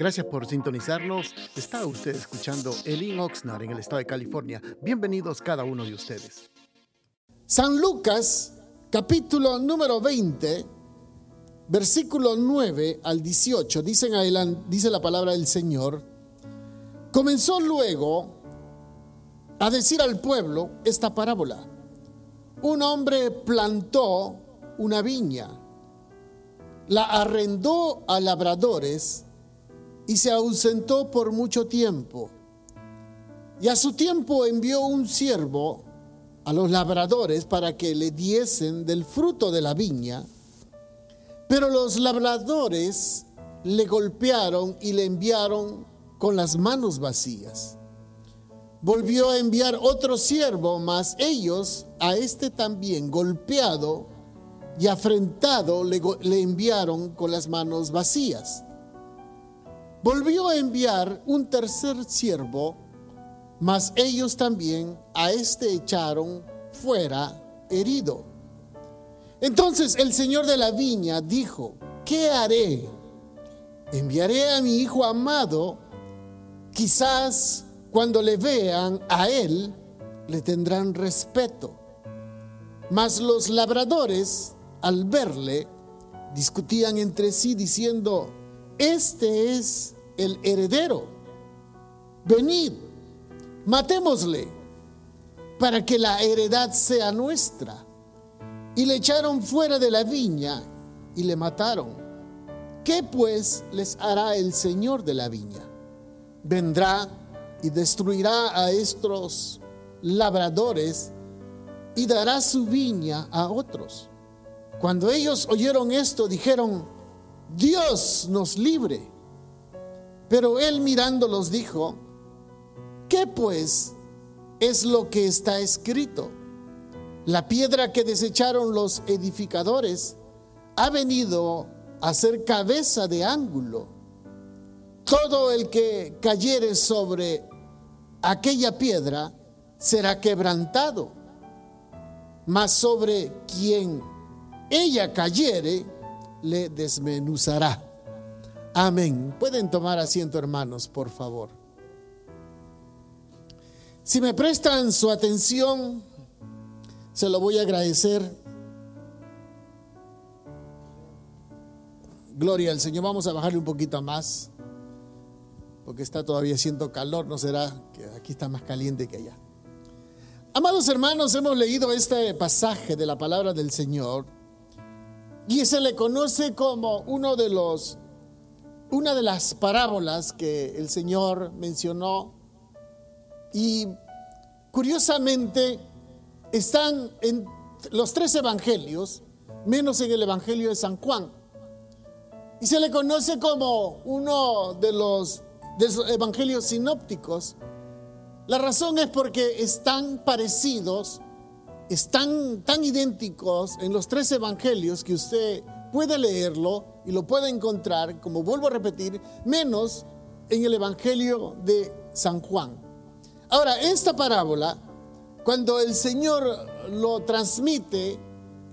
Gracias por sintonizarnos. Está usted escuchando Elin Oxnard en el estado de California. Bienvenidos cada uno de ustedes. San Lucas, capítulo número 20, versículo 9 al 18, dicen adelante, dice la palabra del Señor. Comenzó luego a decir al pueblo esta parábola. Un hombre plantó una viña, la arrendó a labradores y se ausentó por mucho tiempo. Y a su tiempo envió un siervo a los labradores para que le diesen del fruto de la viña. Pero los labradores le golpearon y le enviaron con las manos vacías. Volvió a enviar otro siervo, mas ellos a este también golpeado y afrentado le, le enviaron con las manos vacías. Volvió a enviar un tercer siervo, mas ellos también a este echaron fuera herido. Entonces el señor de la viña dijo, ¿qué haré? Enviaré a mi hijo amado, quizás cuando le vean a él, le tendrán respeto. Mas los labradores, al verle, discutían entre sí diciendo, este es el heredero. Venid, matémosle para que la heredad sea nuestra. Y le echaron fuera de la viña y le mataron. ¿Qué pues les hará el Señor de la viña? Vendrá y destruirá a estos labradores y dará su viña a otros. Cuando ellos oyeron esto, dijeron, Dios nos libre. Pero él mirándolos dijo, ¿qué pues es lo que está escrito? La piedra que desecharon los edificadores ha venido a ser cabeza de ángulo. Todo el que cayere sobre aquella piedra será quebrantado, mas sobre quien ella cayere, le desmenuzará. Amén. Pueden tomar asiento, hermanos, por favor. Si me prestan su atención, se lo voy a agradecer. Gloria al Señor. Vamos a bajarle un poquito más, porque está todavía haciendo calor. No será que aquí está más caliente que allá. Amados hermanos, hemos leído este pasaje de la palabra del Señor y se le conoce como uno de los, una de las parábolas que el Señor mencionó. Y curiosamente están en los tres evangelios, menos en el evangelio de San Juan. Y se le conoce como uno de los, de los evangelios sinópticos. La razón es porque están parecidos están tan idénticos en los tres evangelios que usted puede leerlo y lo puede encontrar, como vuelvo a repetir, menos en el evangelio de San Juan. Ahora, esta parábola, cuando el Señor lo transmite,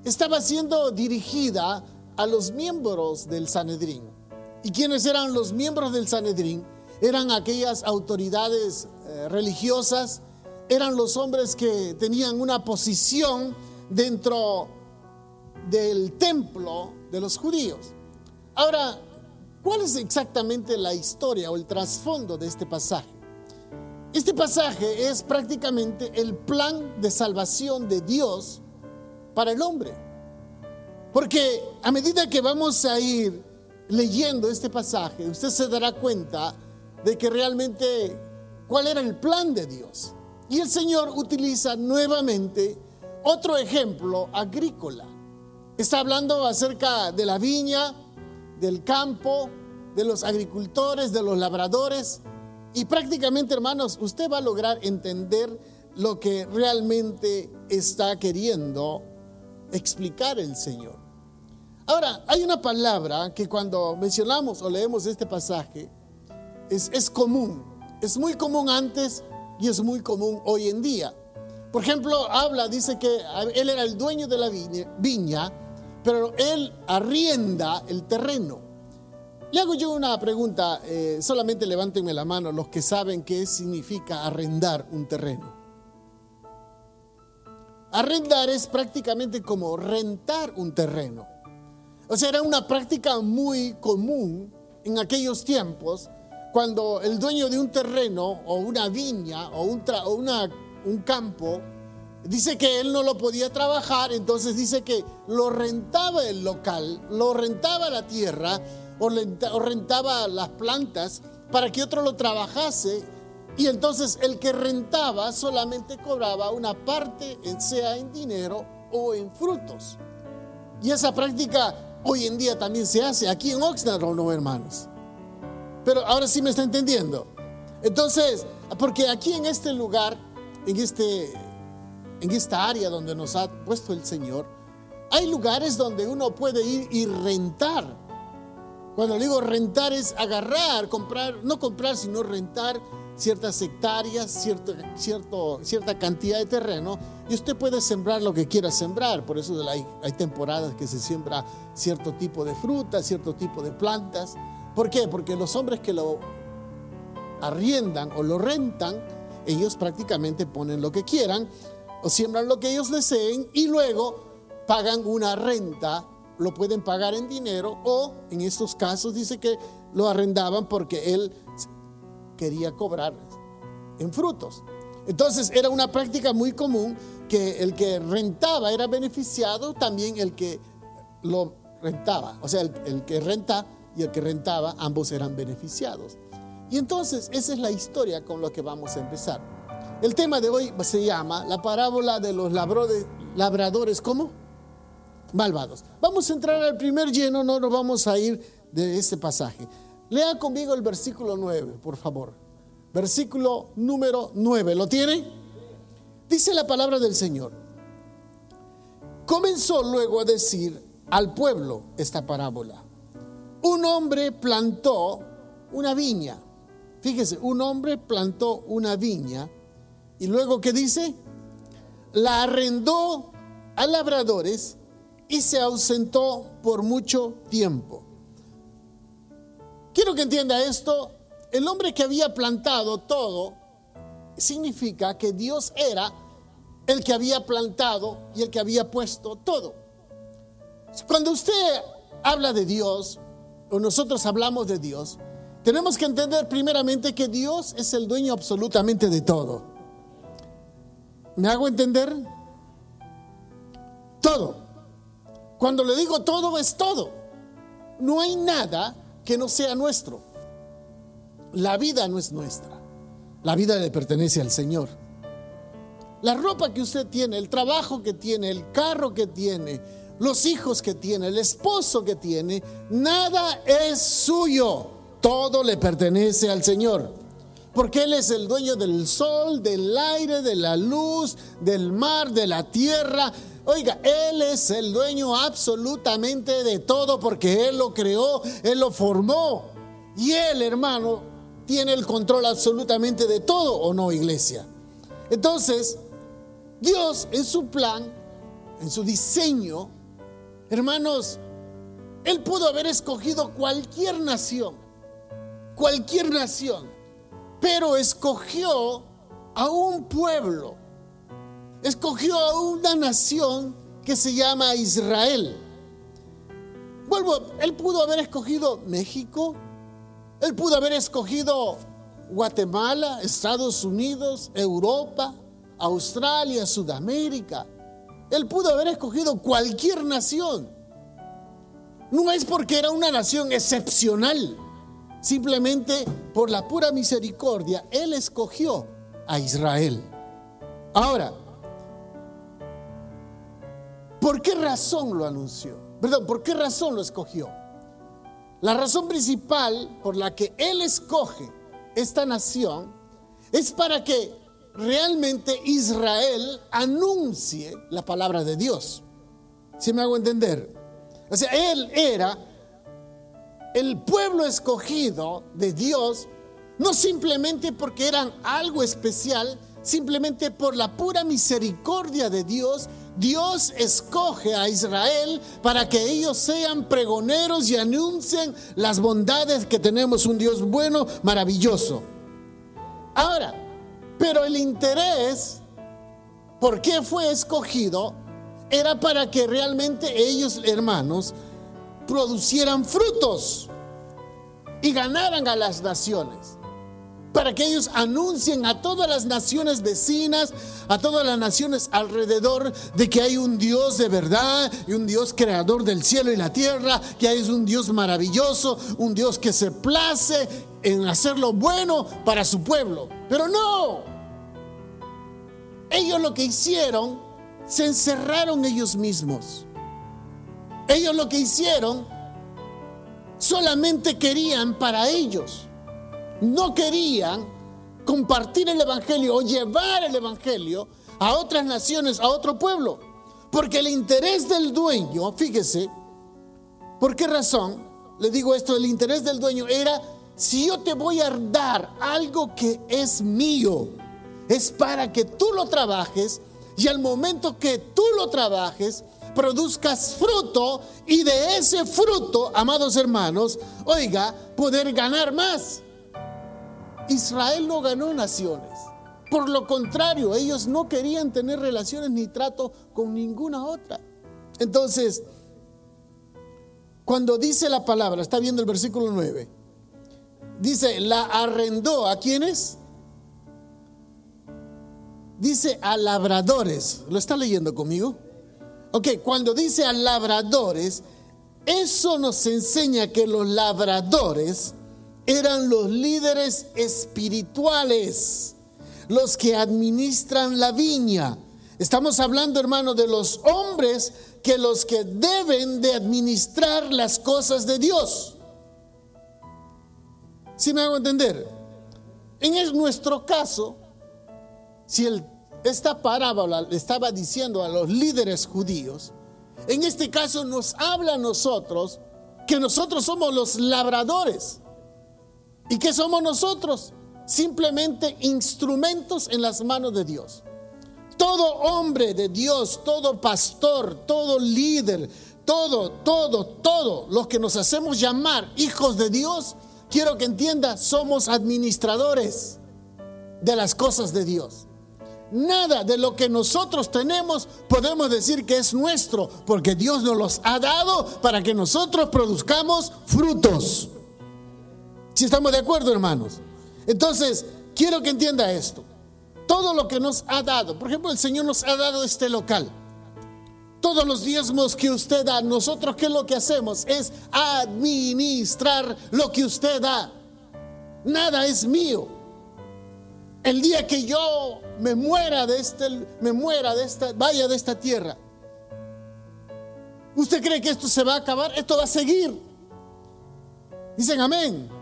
estaba siendo dirigida a los miembros del Sanedrín. ¿Y quiénes eran los miembros del Sanedrín? Eran aquellas autoridades eh, religiosas eran los hombres que tenían una posición dentro del templo de los judíos. Ahora, ¿cuál es exactamente la historia o el trasfondo de este pasaje? Este pasaje es prácticamente el plan de salvación de Dios para el hombre. Porque a medida que vamos a ir leyendo este pasaje, usted se dará cuenta de que realmente cuál era el plan de Dios. Y el Señor utiliza nuevamente otro ejemplo agrícola. Está hablando acerca de la viña, del campo, de los agricultores, de los labradores. Y prácticamente, hermanos, usted va a lograr entender lo que realmente está queriendo explicar el Señor. Ahora, hay una palabra que cuando mencionamos o leemos este pasaje es, es común. Es muy común antes y es muy común hoy en día. Por ejemplo, habla, dice que él era el dueño de la viña, pero él arrienda el terreno. Le hago yo una pregunta, eh, solamente levántenme la mano los que saben qué significa arrendar un terreno. Arrendar es prácticamente como rentar un terreno. O sea, era una práctica muy común en aquellos tiempos cuando el dueño de un terreno o una viña o un, campo dice que él no lo podía trabajar, entonces dice que lo rentaba el local, lo rentaba la tierra o rentaba las plantas para que otro lo trabajase y entonces el que rentaba solamente cobraba una parte, sea en dinero o en frutos. Y esa práctica hoy en día también se hace aquí en Oxnard, ¿o no, hermanos? Pero ahora sí me está entendiendo. Entonces, porque aquí en este lugar, en, este, en esta área donde nos ha puesto el Señor, hay lugares donde uno puede ir y rentar. Cuando digo rentar es agarrar, comprar, no comprar, sino rentar ciertas hectáreas, cierto, cierto, cierta cantidad de terreno, y usted puede sembrar lo que quiera sembrar. Por eso hay, hay temporadas que se siembra cierto tipo de frutas, cierto tipo de plantas. ¿Por qué? Porque los hombres que lo arriendan o lo rentan, ellos prácticamente ponen lo que quieran o siembran lo que ellos deseen y luego pagan una renta, lo pueden pagar en dinero o en estos casos dice que lo arrendaban porque él quería cobrar en frutos. Entonces era una práctica muy común que el que rentaba era beneficiado, también el que lo rentaba. O sea, el, el que renta y el que rentaba, ambos eran beneficiados. Y entonces esa es la historia con la que vamos a empezar. El tema de hoy se llama la parábola de los labradores, ¿cómo? Malvados. Vamos a entrar al primer lleno, no nos vamos a ir de este pasaje. Lea conmigo el versículo 9, por favor. Versículo número 9, ¿lo tiene? Dice la palabra del Señor. Comenzó luego a decir al pueblo esta parábola un hombre plantó una viña. Fíjese, un hombre plantó una viña y luego ¿qué dice? La arrendó a labradores y se ausentó por mucho tiempo. Quiero que entienda esto. El hombre que había plantado todo significa que Dios era el que había plantado y el que había puesto todo. Cuando usted habla de Dios, o nosotros hablamos de Dios, tenemos que entender primeramente que Dios es el dueño absolutamente de todo. ¿Me hago entender? Todo. Cuando le digo todo es todo. No hay nada que no sea nuestro. La vida no es nuestra. La vida le pertenece al Señor. La ropa que usted tiene, el trabajo que tiene, el carro que tiene, los hijos que tiene, el esposo que tiene, nada es suyo, todo le pertenece al Señor. Porque Él es el dueño del sol, del aire, de la luz, del mar, de la tierra. Oiga, Él es el dueño absolutamente de todo porque Él lo creó, Él lo formó. Y Él, hermano, tiene el control absolutamente de todo, ¿o no, iglesia? Entonces, Dios en su plan, en su diseño, Hermanos, él pudo haber escogido cualquier nación, cualquier nación, pero escogió a un pueblo, escogió a una nación que se llama Israel. Vuelvo, él pudo haber escogido México, él pudo haber escogido Guatemala, Estados Unidos, Europa, Australia, Sudamérica. Él pudo haber escogido cualquier nación. No es porque era una nación excepcional. Simplemente por la pura misericordia, Él escogió a Israel. Ahora, ¿por qué razón lo anunció? Perdón, ¿por qué razón lo escogió? La razón principal por la que Él escoge esta nación es para que realmente Israel anuncie la palabra de Dios. Si me hago entender? O sea, él era el pueblo escogido de Dios, no simplemente porque eran algo especial, simplemente por la pura misericordia de Dios, Dios escoge a Israel para que ellos sean pregoneros y anuncien las bondades que tenemos un Dios bueno, maravilloso. Ahora, pero el interés, ¿por qué fue escogido? Era para que realmente ellos, hermanos, producieran frutos y ganaran a las naciones para que ellos anuncien a todas las naciones vecinas, a todas las naciones alrededor, de que hay un Dios de verdad y un Dios creador del cielo y la tierra, que hay un Dios maravilloso, un Dios que se place en hacer lo bueno para su pueblo. Pero no, ellos lo que hicieron, se encerraron ellos mismos. Ellos lo que hicieron, solamente querían para ellos no querían compartir el Evangelio o llevar el Evangelio a otras naciones, a otro pueblo. Porque el interés del dueño, fíjese, ¿por qué razón? Le digo esto, el interés del dueño era, si yo te voy a dar algo que es mío, es para que tú lo trabajes y al momento que tú lo trabajes, produzcas fruto y de ese fruto, amados hermanos, oiga, poder ganar más. Israel no ganó naciones. Por lo contrario, ellos no querían tener relaciones ni trato con ninguna otra. Entonces, cuando dice la palabra, está viendo el versículo 9, dice, la arrendó a quienes? Dice a labradores. ¿Lo está leyendo conmigo? Ok, cuando dice a labradores, eso nos enseña que los labradores eran los líderes espirituales, los que administran la viña. Estamos hablando, hermano, de los hombres que los que deben de administrar las cosas de Dios. Si me hago entender? En nuestro caso, si esta parábola estaba diciendo a los líderes judíos, en este caso nos habla a nosotros que nosotros somos los labradores. ¿Y qué somos nosotros? Simplemente instrumentos en las manos de Dios. Todo hombre de Dios, todo pastor, todo líder, todo, todo, todo, los que nos hacemos llamar hijos de Dios, quiero que entienda, somos administradores de las cosas de Dios. Nada de lo que nosotros tenemos podemos decir que es nuestro, porque Dios nos los ha dado para que nosotros produzcamos frutos. Si estamos de acuerdo, hermanos. Entonces, quiero que entienda esto. Todo lo que nos ha dado, por ejemplo, el Señor nos ha dado este local. Todos los diezmos que usted da, nosotros qué es lo que hacemos es administrar lo que usted da. Nada es mío. El día que yo me muera de este, me muera de esta, vaya de esta tierra. ¿Usted cree que esto se va a acabar? Esto va a seguir. Dicen amén.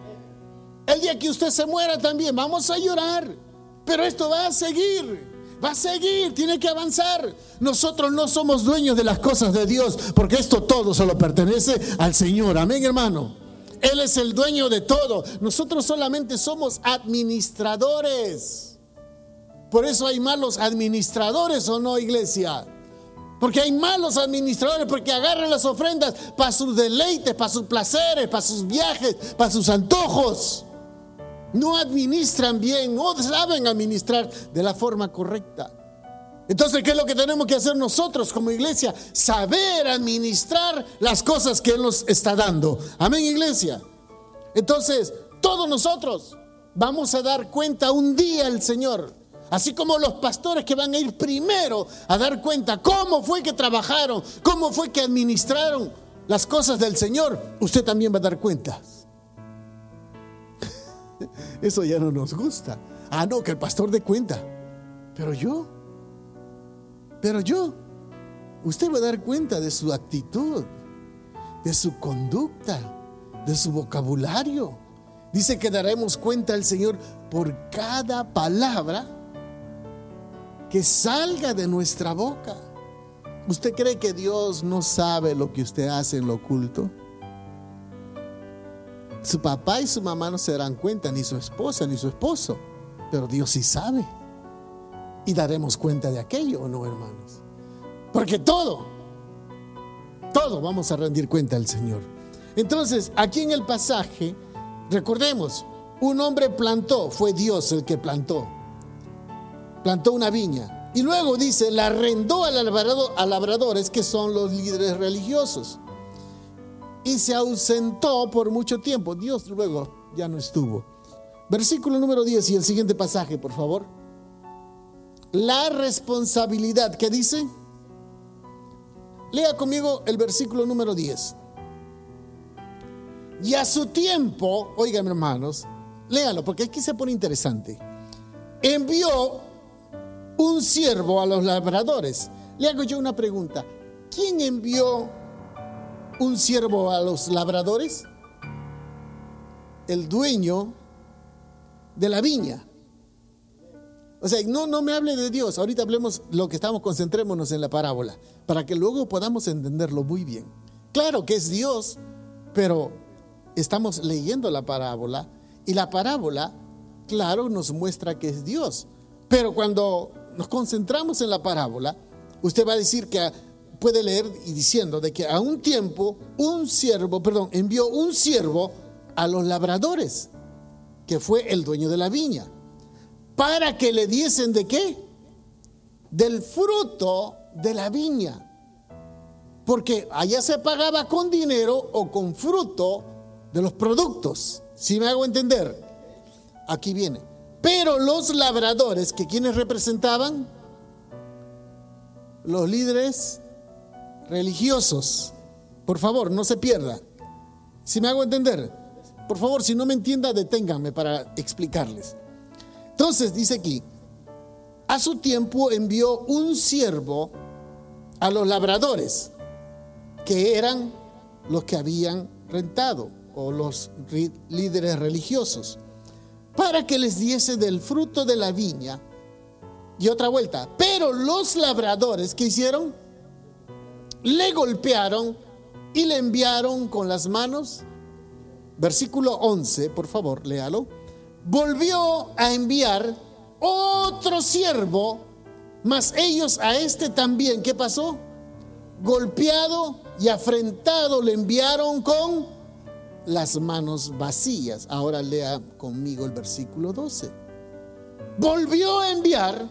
El día que usted se muera también vamos a llorar. Pero esto va a seguir. Va a seguir, tiene que avanzar. Nosotros no somos dueños de las cosas de Dios, porque esto todo solo pertenece al Señor. Amén, hermano. Él es el dueño de todo. Nosotros solamente somos administradores. Por eso hay malos administradores o no, iglesia. Porque hay malos administradores porque agarran las ofrendas para sus deleites, para sus placeres, para sus viajes, para sus antojos no administran bien, no saben administrar de la forma correcta. Entonces, ¿qué es lo que tenemos que hacer nosotros como iglesia? Saber administrar las cosas que Él nos está dando. Amén, iglesia. Entonces, todos nosotros vamos a dar cuenta un día al Señor. Así como los pastores que van a ir primero a dar cuenta cómo fue que trabajaron, cómo fue que administraron las cosas del Señor, usted también va a dar cuenta. Eso ya no nos gusta. Ah, no, que el pastor dé cuenta. Pero yo, pero yo, usted va a dar cuenta de su actitud, de su conducta, de su vocabulario. Dice que daremos cuenta al Señor por cada palabra que salga de nuestra boca. ¿Usted cree que Dios no sabe lo que usted hace en lo oculto? Su papá y su mamá no se darán cuenta, ni su esposa, ni su esposo. Pero Dios sí sabe. Y daremos cuenta de aquello, ¿o no, hermanos? Porque todo, todo vamos a rendir cuenta al Señor. Entonces, aquí en el pasaje, recordemos, un hombre plantó, fue Dios el que plantó. Plantó una viña. Y luego dice, la arrendó a labradores que son los líderes religiosos. Y se ausentó por mucho tiempo. Dios luego ya no estuvo. Versículo número 10 y el siguiente pasaje, por favor. La responsabilidad, ¿qué dice? Lea conmigo el versículo número 10. Y a su tiempo, oigan hermanos, léalo porque aquí se pone interesante. Envió un siervo a los labradores. Le hago yo una pregunta. ¿Quién envió un siervo a los labradores? El dueño de la viña. O sea, no, no me hable de Dios. Ahorita hablemos lo que estamos, concentrémonos en la parábola, para que luego podamos entenderlo muy bien. Claro que es Dios, pero estamos leyendo la parábola y la parábola, claro, nos muestra que es Dios. Pero cuando nos concentramos en la parábola, usted va a decir que puede leer y diciendo de que a un tiempo un siervo, perdón, envió un siervo a los labradores, que fue el dueño de la viña para que le diesen de qué? Del fruto de la viña. Porque allá se pagaba con dinero o con fruto de los productos. Si me hago entender? Aquí viene. Pero los labradores, que quienes representaban? Los líderes religiosos. Por favor, no se pierda. Si me hago entender? Por favor, si no me entienda, deténganme para explicarles. Entonces dice aquí, a su tiempo envió un siervo a los labradores, que eran los que habían rentado, o los líderes religiosos, para que les diese del fruto de la viña. Y otra vuelta, pero los labradores que hicieron, le golpearon y le enviaron con las manos. Versículo 11, por favor, léalo volvió a enviar otro siervo, mas ellos a este también, ¿qué pasó? Golpeado y afrentado le enviaron con las manos vacías. Ahora lea conmigo el versículo 12. Volvió a enviar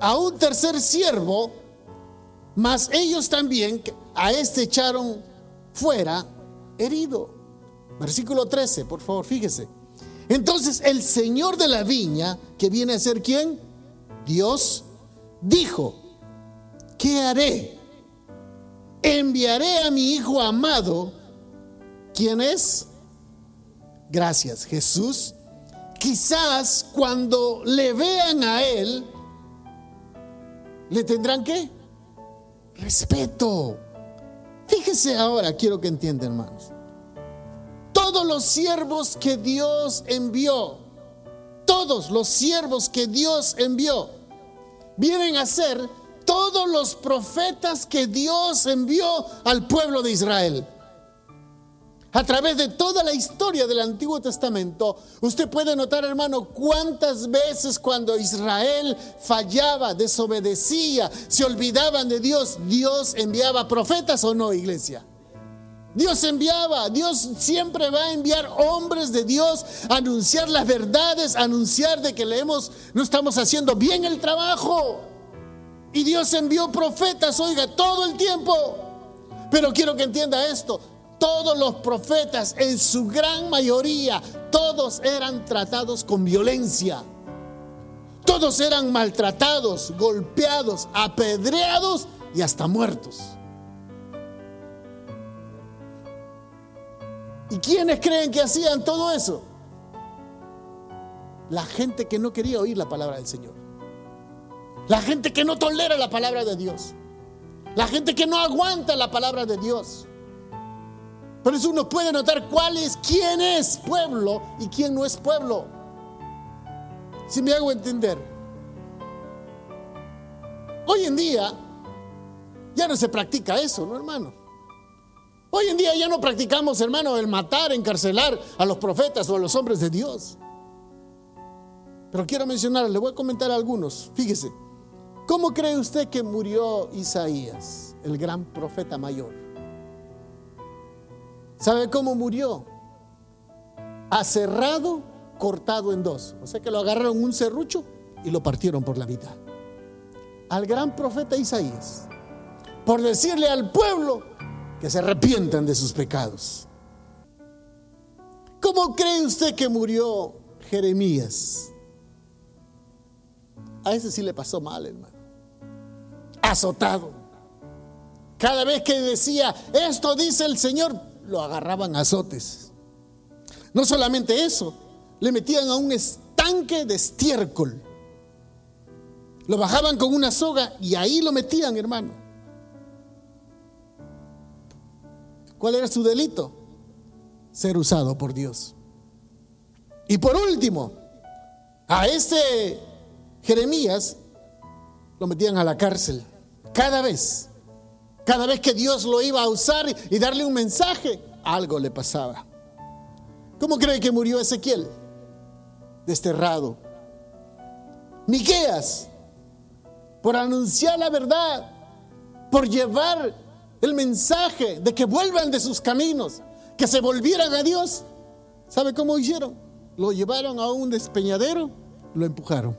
a un tercer siervo, mas ellos también a este echaron fuera herido. Versículo 13, por favor, fíjese. Entonces el Señor de la viña, que viene a ser quién? Dios, dijo, ¿qué haré? Enviaré a mi Hijo amado, ¿quién es? Gracias, Jesús. Quizás cuando le vean a Él, le tendrán qué? Respeto. Fíjese ahora, quiero que entiendan, hermanos todos los siervos que Dios envió, todos los siervos que Dios envió, vienen a ser todos los profetas que Dios envió al pueblo de Israel. A través de toda la historia del Antiguo Testamento, usted puede notar, hermano, cuántas veces cuando Israel fallaba, desobedecía, se olvidaban de Dios, Dios enviaba profetas o no, iglesia. Dios enviaba, Dios siempre va a enviar hombres de Dios a anunciar las verdades, a anunciar de que leemos, no estamos haciendo bien el trabajo. Y Dios envió profetas, oiga, todo el tiempo. Pero quiero que entienda esto, todos los profetas, en su gran mayoría, todos eran tratados con violencia. Todos eran maltratados, golpeados, apedreados y hasta muertos. ¿Y quiénes creen que hacían todo eso? La gente que no quería oír la palabra del Señor. La gente que no tolera la palabra de Dios. La gente que no aguanta la palabra de Dios. Por eso uno puede notar cuál es, quién es pueblo y quién no es pueblo. Si me hago entender. Hoy en día ya no se practica eso, ¿no, hermano? Hoy en día ya no practicamos, hermano, el matar, encarcelar a los profetas o a los hombres de Dios. Pero quiero mencionar, le voy a comentar algunos. Fíjese, ¿Cómo cree usted que murió Isaías, el gran profeta mayor? ¿Sabe cómo murió? Acerrado, cortado en dos. O sea que lo agarraron un serrucho y lo partieron por la mitad. Al gran profeta Isaías, por decirle al pueblo que se arrepientan de sus pecados. ¿Cómo cree usted que murió Jeremías? A ese sí le pasó mal, hermano azotado. Cada vez que decía, esto dice el Señor, lo agarraban azotes. No solamente eso, le metían a un estanque de estiércol. Lo bajaban con una soga y ahí lo metían, hermano. ¿Cuál era su delito? Ser usado por Dios. Y por último, a este Jeremías lo metían a la cárcel. Cada vez, cada vez que Dios lo iba a usar y darle un mensaje, algo le pasaba. ¿Cómo cree que murió Ezequiel? Desterrado. Miqueas, por anunciar la verdad, por llevar el mensaje de que vuelvan de sus caminos, que se volvieran a Dios. ¿Sabe cómo hicieron? Lo llevaron a un despeñadero, lo empujaron.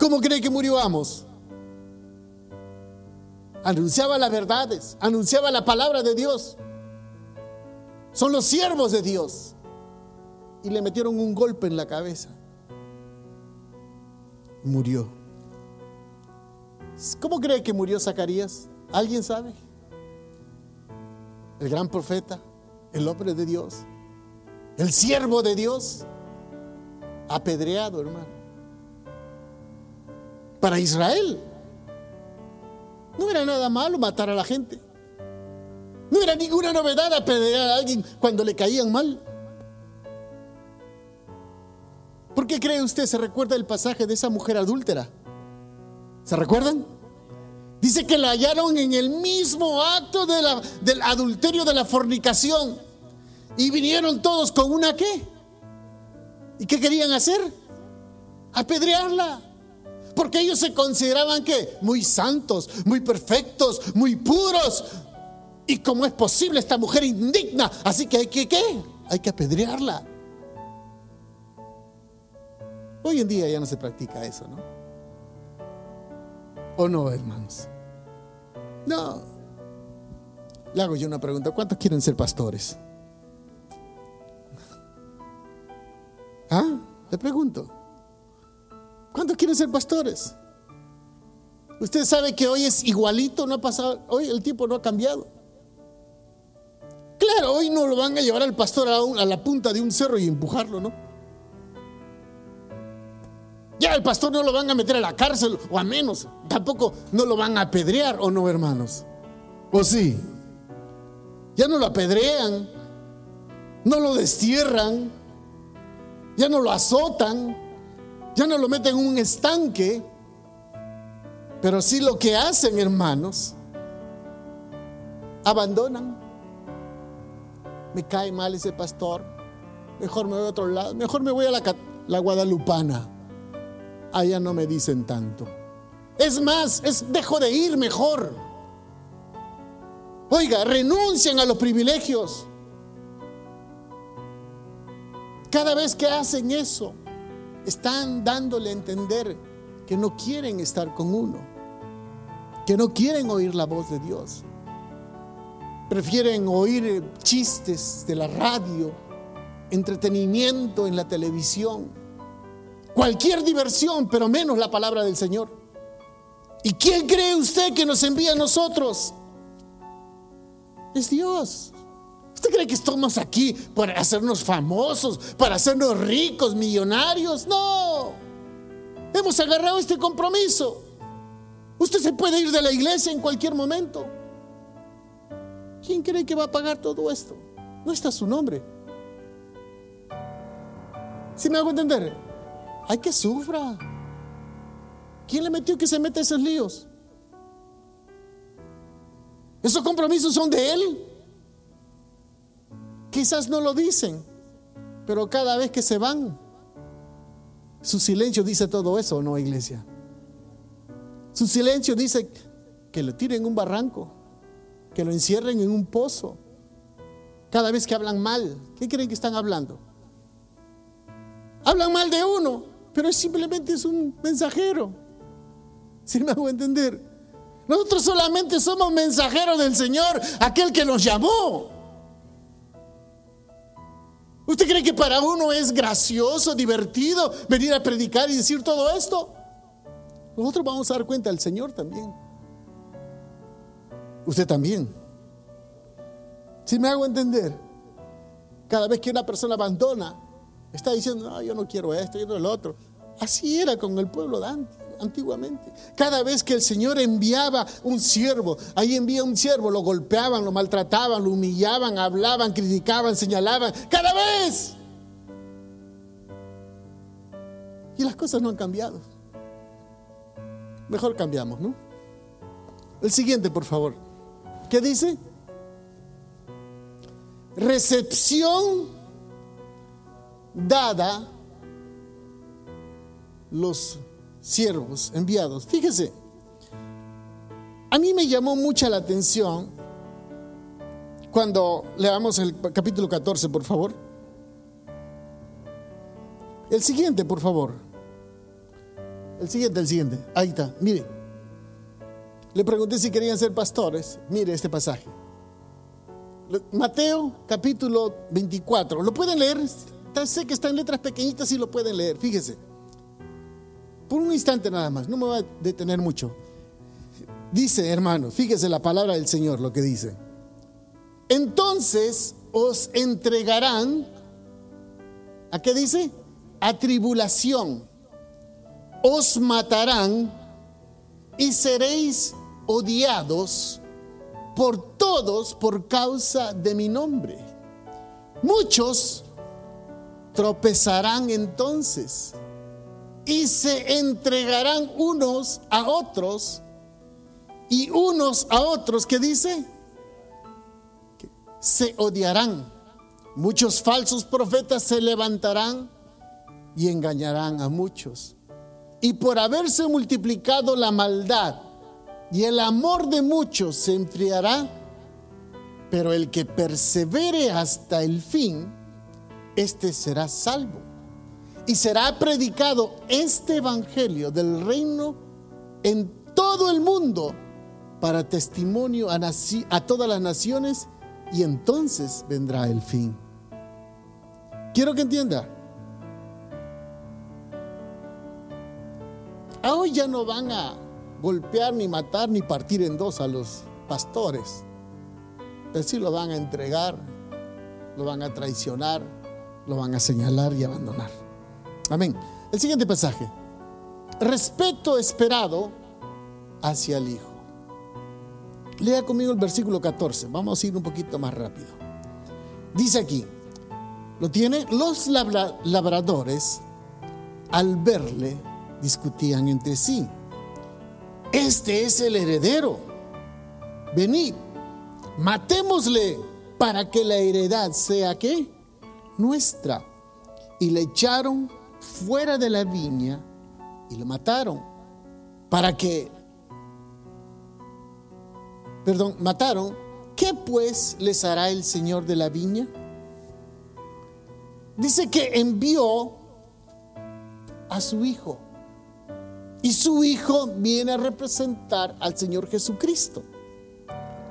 ¿Cómo cree que murió Amos? Anunciaba las verdades, anunciaba la palabra de Dios. Son los siervos de Dios. Y le metieron un golpe en la cabeza. Murió. ¿Cómo cree que murió Zacarías? ¿Alguien sabe? El gran profeta, el hombre de Dios, el siervo de Dios, apedreado, hermano para Israel. No era nada malo matar a la gente. No era ninguna novedad apedrear a alguien cuando le caían mal. ¿Por qué cree usted se recuerda el pasaje de esa mujer adúltera? ¿Se recuerdan? Dice que la hallaron en el mismo acto del adulterio de la fornicación. Y vinieron todos con una qué. ¿Y qué querían hacer? Apedrearla. Porque ellos se consideraban que muy santos, muy perfectos, muy puros. ¿Y cómo es posible esta mujer indigna? Así que hay que ¿qué? Hay que apedrearla. Hoy en día ya no se practica eso, ¿no? ¿O no, hermanos? No. Le hago yo una pregunta. ¿Cuántos quieren ser pastores? ¿Ah? Le pregunto. ¿Cuántos quieren ser pastores? Usted sabe que hoy es igualito, no ha pasado, hoy el tiempo no ha cambiado. Claro, hoy no lo van a llevar al pastor a, la punta de un cerro y empujarlo, ¿no? Ya el pastor no lo van a meter a la cárcel o a menos, tampoco no lo van a apedrear o no, hermanos. ¿O sí? Ya no lo apedrean, no lo destierran, ya no lo azotan, ya no lo meten en un estanque, pero sí lo que hacen, hermanos, abandonan. Me cae mal ese pastor, mejor me voy a otro lado, mejor me voy a la, la Guadalupana. Allá no me dicen tanto. Es más, es dejo de ir mejor. Oiga, renuncian a los privilegios. Cada vez que hacen eso, están dándole a entender que no quieren estar con uno, que no quieren oír la voz de Dios. Prefieren oír chistes de la radio, entretenimiento en la televisión, cualquier diversión, pero menos la palabra del Señor. ¿Y quién cree usted que nos envía a nosotros? Es Dios. ¿Usted cree que estamos aquí para hacernos famosos, para hacernos ricos, millonarios? No. Hemos agarrado este compromiso. Usted se puede ir de la iglesia en cualquier momento. ¿Quién cree que va a pagar todo esto? No está su nombre. Si me hago entender? Hay que sufra. ¿Quién le metió que se meta esos líos? Esos compromisos son de él. Quizás no lo dicen, pero cada vez que se van, su silencio dice todo eso, ¿o no, iglesia? Su silencio dice que lo tiren en un barranco, que lo encierren en un pozo. Cada vez que hablan mal, ¿qué creen que están hablando? Hablan mal de uno, pero simplemente es un mensajero. ¿Sí me hago entender? Nosotros solamente somos mensajeros del Señor, aquel que nos llamó. ¿Usted cree que para uno es gracioso, divertido venir a predicar y decir todo esto? Nosotros vamos a dar cuenta al Señor también. Usted también. Si me hago entender, cada vez que una persona abandona, está diciendo, no, yo no quiero esto, yo no lo otro. Así era con el pueblo de antiguamente. Cada vez que el Señor enviaba un siervo, ahí envía un siervo, lo golpeaban, lo maltrataban, lo humillaban, hablaban, criticaban, señalaban. Cada vez. Y las cosas no han cambiado. Mejor cambiamos, ¿no? El siguiente, por favor. ¿Qué dice? Recepción dada los siervos enviados. Fíjese, a mí me llamó mucha la atención cuando leamos el capítulo 14, por favor. El siguiente, por favor. El siguiente, el siguiente. Ahí está, mire. Le pregunté si querían ser pastores. Mire este pasaje. Mateo capítulo 24. ¿Lo pueden leer? Sé que está en letras pequeñitas y lo pueden leer. Fíjese por un instante nada más, no me voy a detener mucho. Dice, hermano, fíjese la palabra del Señor, lo que dice. Entonces os entregarán, ¿a qué dice? A tribulación. Os matarán y seréis odiados por todos por causa de mi nombre. Muchos tropezarán entonces y se entregarán unos a otros y unos a otros, ¿qué dice? se odiarán. Muchos falsos profetas se levantarán y engañarán a muchos. Y por haberse multiplicado la maldad y el amor de muchos se enfriará, pero el que persevere hasta el fin, este será salvo y será predicado este evangelio del reino en todo el mundo para testimonio a, todas las naciones y entonces vendrá el fin. Quiero que entienda. Hoy ya no van a golpear, ni matar, ni partir en dos a los pastores. Pero sí lo van a entregar, lo van a traicionar, lo van a señalar y abandonar. Amén. El siguiente pasaje. Respeto esperado hacia el Hijo. Lea conmigo el versículo 14. Vamos a ir un poquito más rápido. Dice aquí, lo tiene, los labradores al verle discutían entre sí. Este es el heredero. Venid, matémosle para que la heredad sea qué? Nuestra. Y le echaron fuera de la viña y lo mataron. Para que, perdón, mataron. ¿Qué pues les hará el Señor de la viña? Dice que envió a su Hijo. Y su Hijo viene a representar al Señor Jesucristo.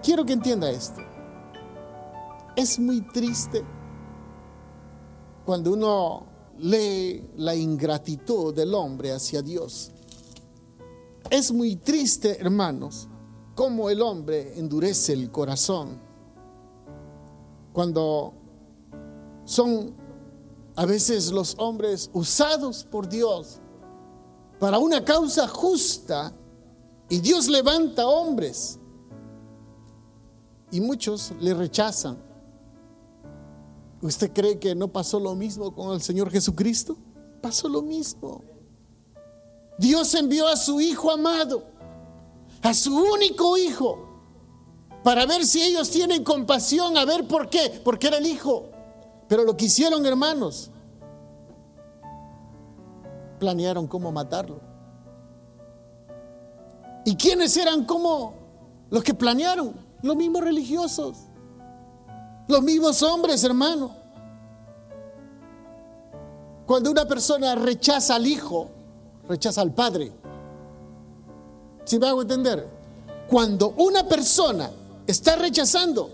Quiero que entienda esto. Es muy triste cuando uno lee la ingratitud del hombre hacia Dios. Es muy triste, hermanos, cómo el hombre endurece el corazón cuando son a veces los hombres usados por Dios para una causa justa y Dios levanta hombres y muchos le rechazan ¿Usted cree que no pasó lo mismo con el Señor Jesucristo? Pasó lo mismo. Dios envió a su Hijo amado, a su único Hijo, para ver si ellos tienen compasión, a ver por qué, porque era el Hijo. Pero lo que hicieron, hermanos, planearon cómo matarlo. ¿Y quiénes eran como los que planearon? Los mismos religiosos. Los mismos hombres, hermano. Cuando una persona rechaza al hijo, rechaza al padre. ¿Sí me hago entender? Cuando una persona está rechazando,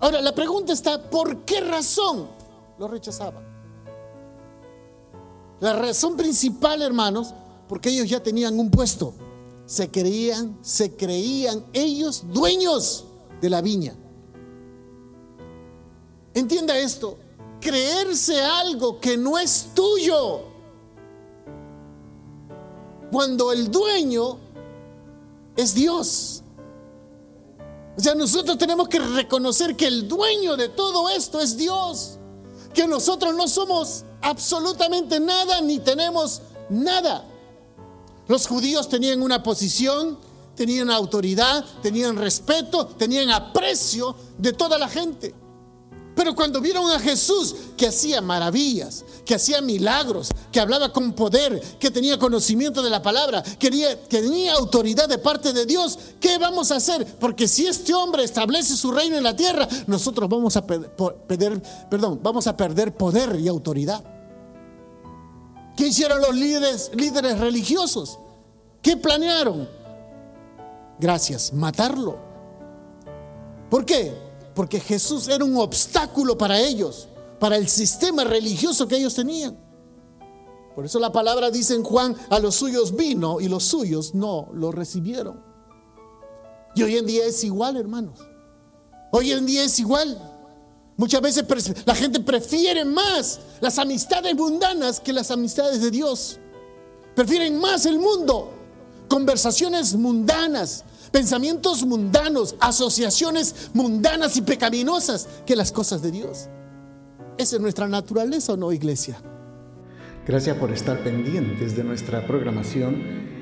ahora la pregunta está, ¿por qué razón lo rechazaba? La razón principal, hermanos, porque ellos ya tenían un puesto. Se creían, se creían ellos dueños de la viña. Entienda esto, creerse algo que no es tuyo. Cuando el dueño es Dios. O sea, nosotros tenemos que reconocer que el dueño de todo esto es Dios. Que nosotros no somos absolutamente nada ni tenemos nada. Los judíos tenían una posición, tenían autoridad, tenían respeto, tenían aprecio de toda la gente. Pero cuando vieron a Jesús que hacía maravillas, que hacía milagros, que hablaba con poder, que tenía conocimiento de la palabra, que tenía, autoridad de parte de Dios, ¿qué vamos a hacer? Porque si este hombre establece su reino en la tierra, nosotros vamos a perder, perdón, vamos a perder poder y autoridad. ¿Qué hicieron los líderes, líderes religiosos? ¿Qué planearon? Gracias, matarlo. ¿Por qué? Porque Jesús era un obstáculo para ellos, para el sistema religioso que ellos tenían. Por eso la palabra dice en Juan, a los suyos vino y los suyos no lo recibieron. Y hoy en día es igual, hermanos. Hoy en día es igual. Muchas veces la gente prefiere más las amistades mundanas que las amistades de Dios. Prefieren más el mundo, conversaciones mundanas, pensamientos mundanos, asociaciones mundanas y pecaminosas que las cosas de Dios. ¿Esa es nuestra naturaleza o no, iglesia? Gracias por estar pendientes de nuestra programación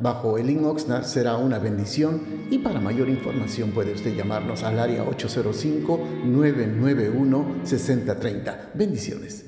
bajo el Oxnard será una bendición y para mayor información puede usted llamarnos al área 805-991-6030. Bendiciones.